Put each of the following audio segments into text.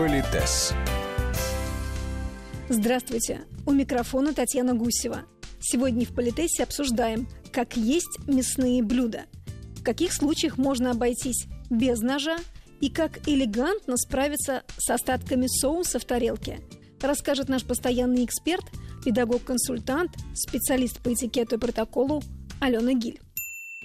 Политес. Здравствуйте. У микрофона Татьяна Гусева. Сегодня в Политесе обсуждаем, как есть мясные блюда, в каких случаях можно обойтись без ножа и как элегантно справиться с остатками соуса в тарелке, расскажет наш постоянный эксперт, педагог-консультант, специалист по этикету и протоколу Алена Гиль.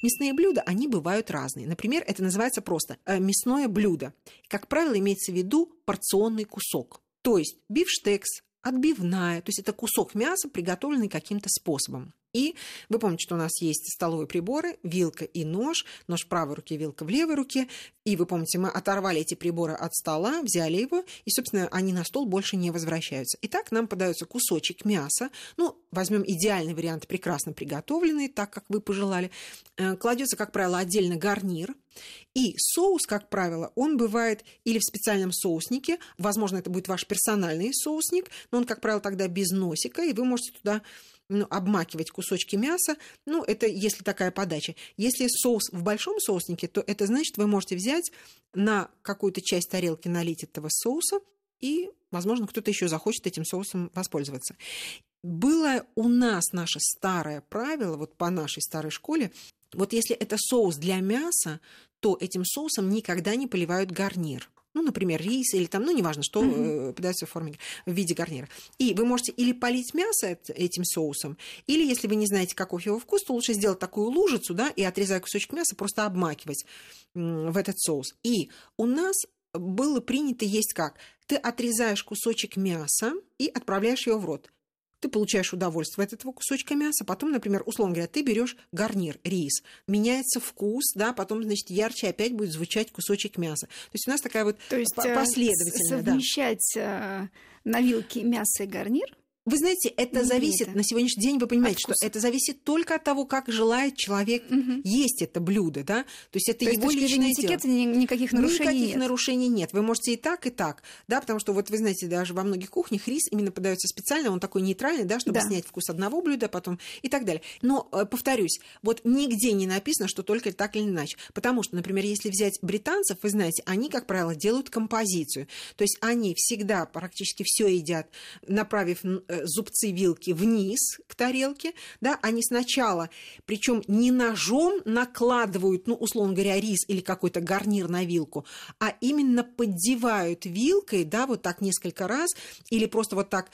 Мясные блюда, они бывают разные. Например, это называется просто э, мясное блюдо. Как правило, имеется в виду порционный кусок. То есть бифштекс, отбивная, то есть это кусок мяса, приготовленный каким-то способом. И вы помните, что у нас есть столовые приборы, вилка и нож, нож в правой руке, вилка в левой руке. И вы помните, мы оторвали эти приборы от стола, взяли его, и, собственно, они на стол больше не возвращаются. Итак, нам подается кусочек мяса. Ну, возьмем идеальный вариант, прекрасно приготовленный, так как вы пожелали. Э, кладется, как правило, отдельно гарнир. И соус, как правило, он бывает или в специальном соуснике, возможно, это будет ваш персональный соусник, но он, как правило, тогда без носика, и вы можете туда ну, обмакивать кусочки мяса. Ну, это если такая подача. Если соус в большом соуснике, то это значит, вы можете взять на какую-то часть тарелки налить этого соуса, и, возможно, кто-то еще захочет этим соусом воспользоваться. Было у нас наше старое правило, вот по нашей старой школе, вот если это соус для мяса, то этим соусом никогда не поливают гарнир ну, например, рис или там, ну, неважно, что mm-hmm. подается в форме, в виде гарнира. И вы можете или полить мясо этим соусом, или, если вы не знаете, каков его вкус, то лучше сделать такую лужицу, да, и отрезая кусочек мяса, просто обмакивать в этот соус. И у нас было принято есть как? Ты отрезаешь кусочек мяса и отправляешь его в рот ты получаешь удовольствие от этого кусочка мяса, потом, например, условно говоря, ты берешь гарнир, рис, меняется вкус, да, потом, значит, ярче опять будет звучать кусочек мяса. То есть у нас такая вот То есть, э, последовательная. Совмещать да. на вилке мясо и гарнир вы знаете, это не зависит это. на сегодняшний день, вы понимаете, что это зависит только от того, как желает человек угу. есть это блюдо, да? То есть это То его личное этикета никаких нарушений никаких нет. нарушений нет. Вы можете и так, и так, да, потому что вот вы знаете, даже во многих кухнях рис именно подается специально, он такой нейтральный, да, чтобы да. снять вкус одного блюда, потом и так далее. Но э, повторюсь, вот нигде не написано, что только так или иначе, потому что, например, если взять британцев, вы знаете, они, как правило, делают композицию, то есть они всегда практически все едят, направив зубцы вилки вниз к тарелке, да, они сначала, причем не ножом накладывают, ну, условно говоря, рис или какой-то гарнир на вилку, а именно поддевают вилкой, да, вот так несколько раз, или просто вот так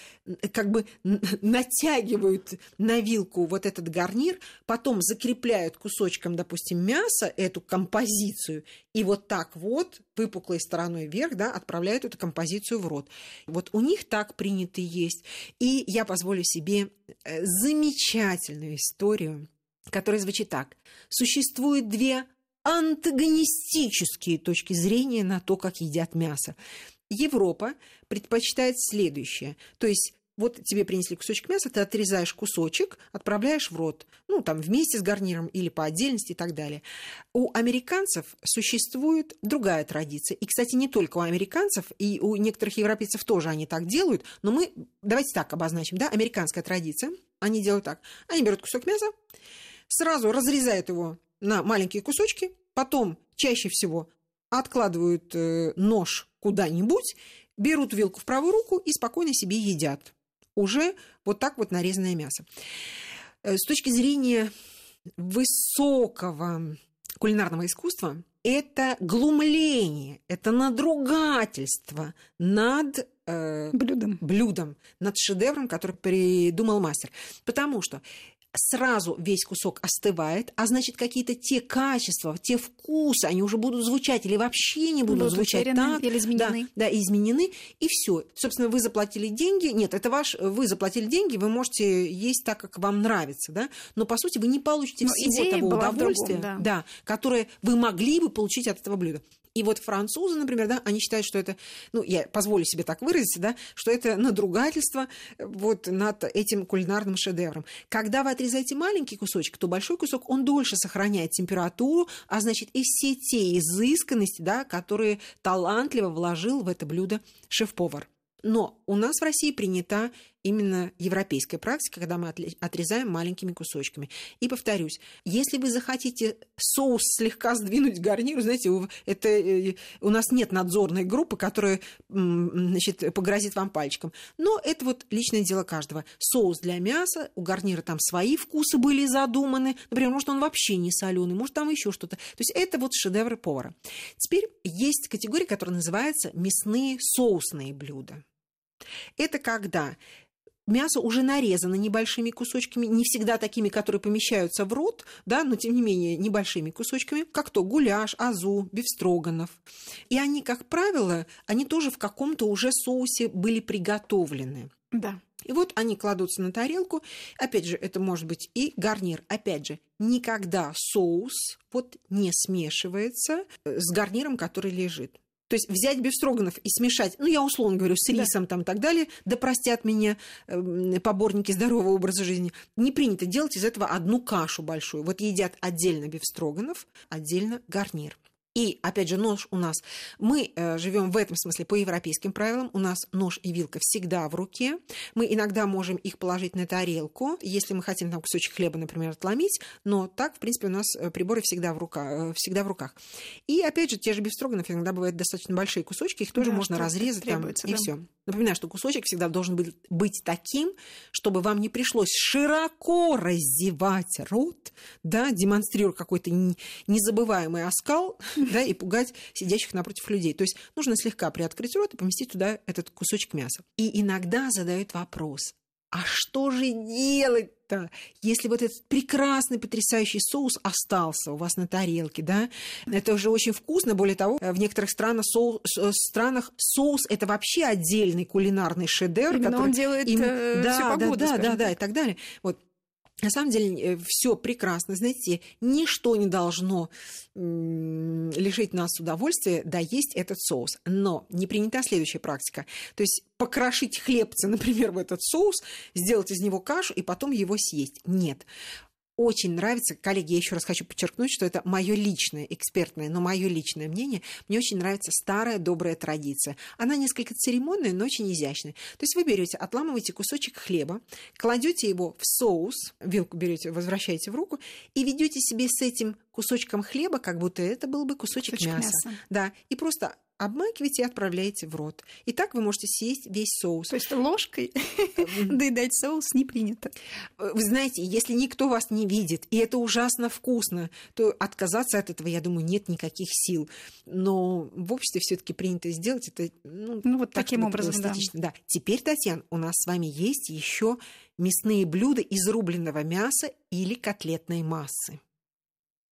как бы натягивают на вилку вот этот гарнир, потом закрепляют кусочком, допустим, мяса эту композицию, и вот так вот выпуклой стороной вверх, да, отправляют эту композицию в рот. Вот у них так принято есть. И я позволю себе э, замечательную историю, которая звучит так. Существует две антагонистические точки зрения на то, как едят мясо. Европа предпочитает следующее. То есть вот тебе принесли кусочек мяса, ты отрезаешь кусочек, отправляешь в рот, ну, там, вместе с гарниром или по отдельности и так далее. У американцев существует другая традиция. И, кстати, не только у американцев, и у некоторых европейцев тоже они так делают, но мы, давайте так обозначим, да, американская традиция, они делают так. Они берут кусок мяса, сразу разрезают его на маленькие кусочки, потом чаще всего откладывают э, нож куда-нибудь, берут вилку в правую руку и спокойно себе едят уже вот так вот нарезанное мясо. Э, с точки зрения высокого кулинарного искусства, это глумление, это надругательство над э, блюдом. блюдом, над шедевром, который придумал мастер. Потому что сразу весь кусок остывает, а значит, какие-то те качества, те вкусы, они уже будут звучать или вообще не будут, будут звучать так. Или изменены. Да, да, изменены, и все. Собственно, вы заплатили деньги, нет, это ваш, вы заплатили деньги, вы можете есть так, как вам нравится, да, но, по сути, вы не получите но всего того удовольствия, другом, да. Да, которое вы могли бы получить от этого блюда. И вот французы, например, да, они считают, что это, ну, я позволю себе так выразиться, да, что это надругательство э, вот над этим кулинарным шедевром. Когда вы отрезаете маленький кусочек, то большой кусок, он дольше сохраняет температуру, а значит и все те изысканности, да, которые талантливо вложил в это блюдо шеф-повар. Но у нас в России принята именно европейская практика, когда мы отрезаем маленькими кусочками. И повторюсь, если вы захотите соус слегка сдвинуть гарнир, знаете, это, э, у нас нет надзорной группы, которая значит, погрозит вам пальчиком. Но это вот личное дело каждого. Соус для мяса, у гарнира там свои вкусы были задуманы. Например, может, он вообще не соленый, может, там еще что-то. То есть это вот шедевры повара. Теперь есть категория, которая называется мясные соусные блюда. Это когда мясо уже нарезано небольшими кусочками, не всегда такими, которые помещаются в рот, да, но тем не менее небольшими кусочками, как то гуляш, азу, бифстроганов. И они, как правило, они тоже в каком-то уже соусе были приготовлены. Да. И вот они кладутся на тарелку. Опять же, это может быть и гарнир. Опять же, никогда соус вот не смешивается с гарниром, который лежит. То есть взять бифстроганов и смешать, ну, я условно говорю, с рисом да. там и так далее, да простят меня э, поборники здорового образа жизни, не принято делать из этого одну кашу большую. Вот едят отдельно бифстроганов, отдельно гарнир. И, опять же, нож у нас. Мы э, живем в этом смысле по европейским правилам. У нас нож и вилка всегда в руке. Мы иногда можем их положить на тарелку, если мы хотим там кусочек хлеба, например, отломить. Но так, в принципе, у нас э, приборы всегда в, рука, э, всегда в руках. И, опять же, те же бифстроганов иногда бывают достаточно большие кусочки, их тоже да, можно разрезать там, и да. все. Напоминаю, что кусочек всегда должен быть, быть таким, чтобы вам не пришлось широко раздевать рот, да, демонстрируя какой-то незабываемый оскал, да, и пугать сидящих напротив людей. То есть нужно слегка приоткрыть рот и поместить туда этот кусочек мяса. И иногда задают вопрос, а что же делать-то, если вот этот прекрасный, потрясающий соус остался у вас на тарелке, да? Это уже очень вкусно. Более того, в некоторых странах соус, странах соус это вообще отдельный кулинарный шедевр. Именно который он делает им... э, да, погоду, да, да, да, да, и так далее. Вот на самом деле э, все прекрасно. Знаете, ничто не должно лишить нас удовольствия доесть этот соус. Но не принята следующая практика. То есть покрошить хлебца, например, в этот соус, сделать из него кашу и потом его съесть. Нет очень нравится, коллеги, я еще раз хочу подчеркнуть, что это мое личное, экспертное, но мое личное мнение. Мне очень нравится старая добрая традиция. Она несколько церемонная, но очень изящная. То есть вы берете, отламываете кусочек хлеба, кладете его в соус, вилку берете, возвращаете в руку и ведете себе с этим кусочком хлеба, как будто это был бы кусочек, кусочек мяса. мяса. Да, и просто обмакиваете и отправляете в рот. И так вы можете съесть весь соус. То есть ложкой доедать соус не принято. Вы знаете, если никто вас не видит, и это ужасно вкусно, то отказаться от этого, я думаю, нет никаких сил. Но в обществе все таки принято сделать это ну, ну вот так, таким образом, да. да. Теперь, Татьяна, у нас с вами есть еще мясные блюда из рубленного мяса или котлетной массы.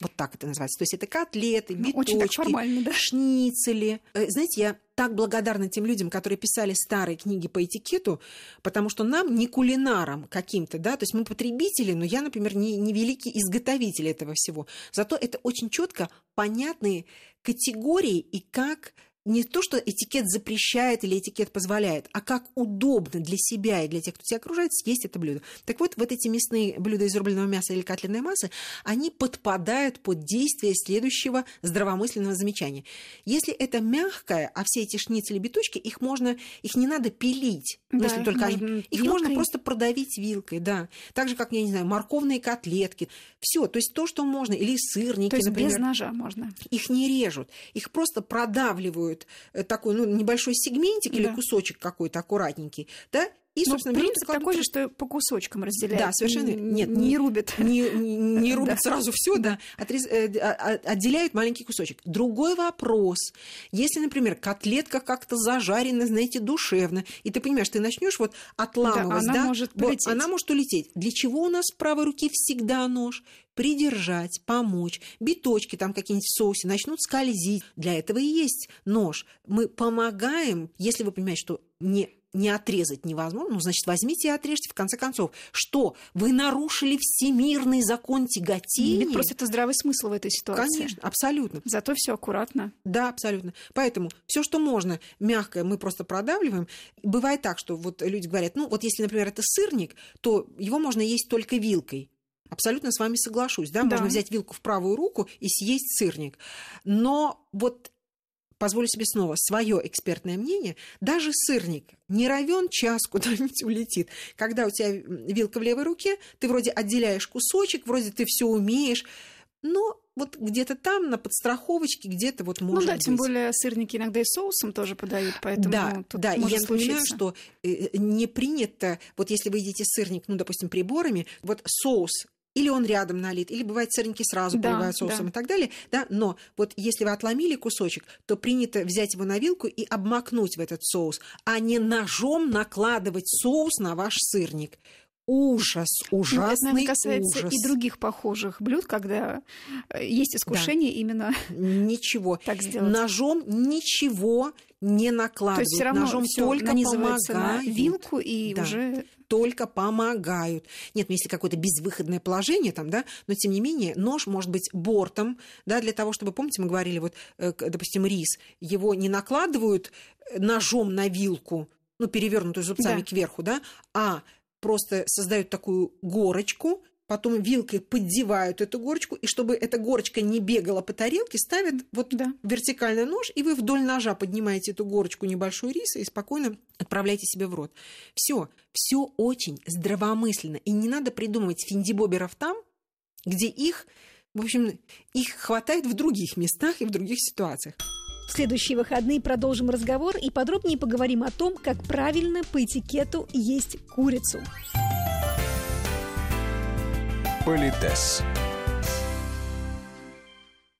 Вот так это называется. То есть это котлеты, ну, биточки, да? шницели. Э, знаете, я так благодарна тем людям, которые писали старые книги по этикету, потому что нам, не кулинарам каким-то, да, то есть мы потребители, но я, например, не, не великий изготовитель этого всего. Зато это очень четко понятные категории и как не то, что этикет запрещает или этикет позволяет, а как удобно для себя и для тех, кто тебя окружает, съесть это блюдо. Так вот, вот эти мясные блюда из рубленого мяса или котлетной массы, они подпадают под действие следующего здравомысленного замечания. Если это мягкое, а все эти шницели биточки, их можно, их не надо пилить, да, если только они, их можно просто продавить вилкой, да. Так же, как, я не знаю, морковные котлетки. Все, то есть то, что можно, или сырники, то есть например. без ножа можно. Их не режут, их просто продавливают делают э, такой ну, небольшой сегментик да. или кусочек какой-то аккуратненький, да, и, ну, собственно, Но принцип такой же, что по кусочкам разделяют. Да, совершенно. Нет, не, не рубят. Не, не, не рубят сразу все, да. Отрез, э, а, а, отделяют маленький кусочек. Другой вопрос. Если, например, котлетка как-то зажарена, знаете, душевно, и ты понимаешь, ты начнешь вот отламывать, да, она да, может полететь. она может улететь. Для чего у нас в правой руке всегда нож? придержать, помочь. Биточки там какие-нибудь в соусе начнут скользить. Для этого и есть нож. Мы помогаем, если вы понимаете, что не не отрезать невозможно, ну, значит, возьмите и отрежьте, в конце концов. Что? Вы нарушили всемирный закон тяготения? Нет, просто это здравый смысл в этой ситуации. Конечно, абсолютно. Зато все аккуратно. Да, абсолютно. Поэтому все, что можно, мягкое, мы просто продавливаем. Бывает так, что вот люди говорят, ну, вот если, например, это сырник, то его можно есть только вилкой. Абсолютно с вами соглашусь, да? да. Можно взять вилку в правую руку и съесть сырник. Но вот позволю себе снова свое экспертное мнение, даже сырник не равен час куда-нибудь улетит. Когда у тебя вилка в левой руке, ты вроде отделяешь кусочек, вроде ты все умеешь, но вот где-то там на подстраховочке где-то вот может Ну да, быть. тем более сырники иногда и соусом тоже подают, поэтому да, тут да, и может я напоминаю, случиться. что э, не принято, вот если вы едите сырник, ну, допустим, приборами, вот соус или он рядом налит, или бывает сырники сразу Да, поливают соусом да. и так далее, да, но вот если вы отломили кусочек, то принято взять его на вилку и обмакнуть в этот соус, а не ножом накладывать соус на ваш сырник. Ужас, Ну, ужасный это, наверное, касается ужас. и других похожих блюд, когда э, есть искушение именно Ничего. так сделать. Ножом ничего не То накладывают. есть все равно Ножом всё только нанизывается на помогают. вилку и Да. уже только помогают. Нет, ну если какое-то безвыходное положение там, да, но тем не менее нож может быть бортом, да, для того, чтобы, помните, мы говорили, вот, э, допустим, рис, его не накладывают э, ножом на вилку, ну, перевернутую зубцами Да. кверху, да, а просто создают такую горочку, потом вилкой поддевают эту горочку, и чтобы эта горочка не бегала по тарелке, ставят вот да. вертикальный нож, и вы вдоль ножа поднимаете эту горочку небольшой риса и спокойно отправляете себе в рот. Все, все очень здравомысленно. И не надо придумывать финдибоберов там, где их, в общем, их хватает в других местах и в других ситуациях. В следующие выходные продолжим разговор и подробнее поговорим о том, как правильно по этикету есть курицу. Политес.